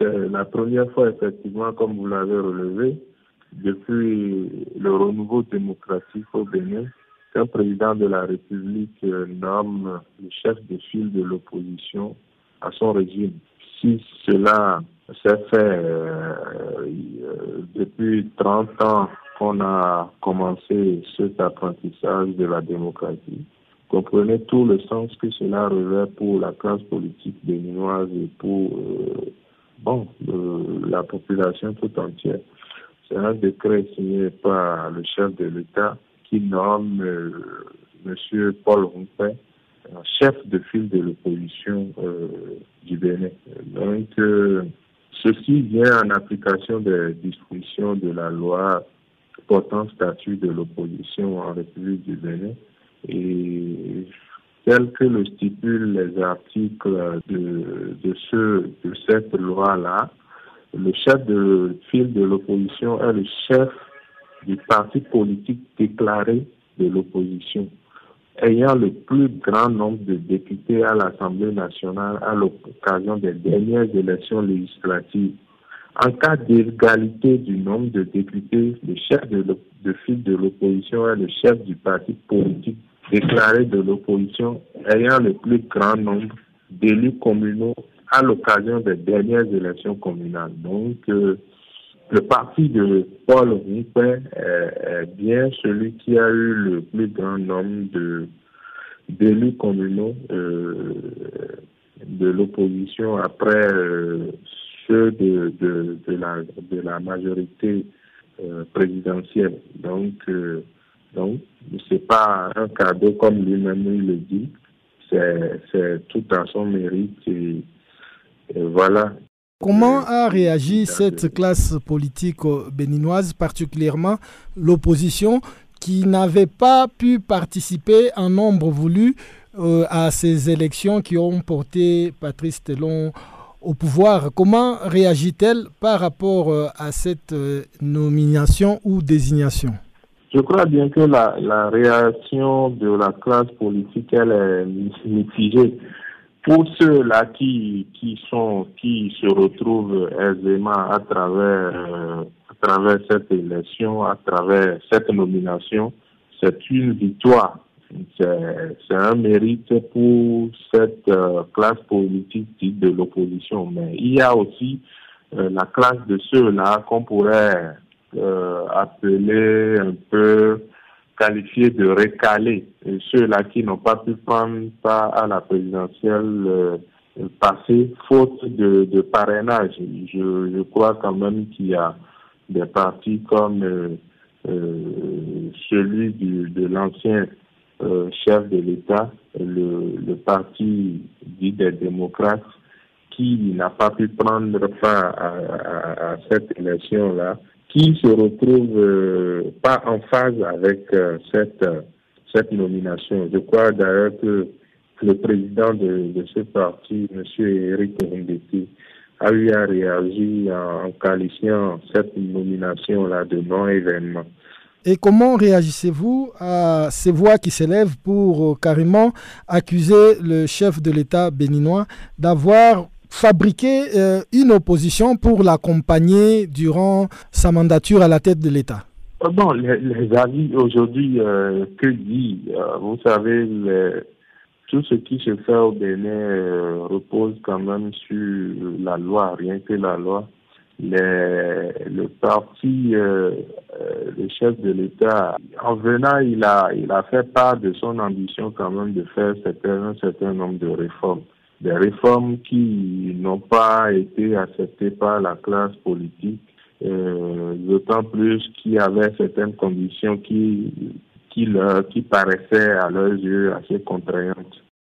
c'est la première fois, effectivement, comme vous l'avez relevé, depuis le renouveau démocratique au Bénin, qu'un président de la République euh, nomme le chef de file de l'opposition à son régime. Si cela s'est fait euh, euh, depuis 30 ans qu'on a commencé cet apprentissage de la démocratie, comprenez tout le sens que cela revêt pour la classe politique béninoise et pour bon, la population tout entière. C'est un décret signé par le chef de l'État qui nomme euh, M. Paul Rompin chef de file de l'opposition euh, du Bénin. Donc, euh, ceci vient en application des dispositions de la loi portant statut de l'opposition en République du Bénin et tel que le stipulent les articles de, de, ce, de cette loi-là, le chef de file de l'opposition est le chef du parti politique déclaré de l'opposition, ayant le plus grand nombre de députés à l'Assemblée nationale à l'occasion des dernières élections législatives. En cas d'égalité du nombre de députés, le chef de, de file de l'opposition est le chef du parti politique déclaré de l'opposition ayant le plus grand nombre d'élus communaux à l'occasion des dernières élections communales. Donc, euh, le parti de Paul Rupin est, bien celui qui a eu le plus grand nombre de d'élus communaux euh, de l'opposition après euh, ceux de, la, de la majorité présidentielle. Donc, donc, c'est pas un cadeau comme lui-même le dit. C'est tout à son mérite et voilà. Comment a réagi cette classe politique béninoise, particulièrement l'opposition, qui n'avait pas pu participer en nombre voulu euh, à ces élections qui ont porté Patrice Telon au pouvoir? Comment réagit-elle par rapport euh, à cette euh, nomination ou désignation? Je crois bien que la, la réaction de la classe politique, elle est mitigée pour ceux-là qui, qui sont, qui se retrouvent aisément à travers, euh, à travers cette élection, à travers cette nomination, c'est une victoire. C'est un mérite pour cette euh, classe politique de l'opposition. Mais il y a aussi euh, la classe de ceux-là qu'on pourrait appeler un peu qualifiés de recalés, ceux-là qui n'ont pas pu prendre part à la présidentielle euh, passée, faute de, de parrainage. Je, je, crois quand même qu'il y a des partis comme euh, euh celui du, de l'ancien euh, chef de l'État, le, le parti dit des démocrates, qui n'a pas pu prendre part à cette élection-là qui se retrouve euh, pas en phase avec euh, cette, cette nomination. Je crois d'ailleurs que le président de, ce parti, M. Eric Rundeti, a eu à réagir en, qualifiant cette nomination-là de non-événement. Et comment réagissez-vous à ces voix qui s'élèvent pour euh, carrément accuser le chef de l'État béninois d'avoir fabriquer euh, une opposition pour l'accompagner durant sa mandature à la tête de l'État euh, Bon, les, avis aujourd'hui, euh, que dit Vous savez, tout ce qui se fait au Bénin repose quand même sur la loi, rien que la loi. le parti, le chef de l'État, en venant, il a, il a fait part de son ambition quand même de faire un certain nombre de réformes des réformes qui n'ont pas été acceptées par la classe politique, euh, d'autant plus qu'il y avait certaines conditions qui, qui, leur, qui paraissaient à leurs yeux assez contraignantes.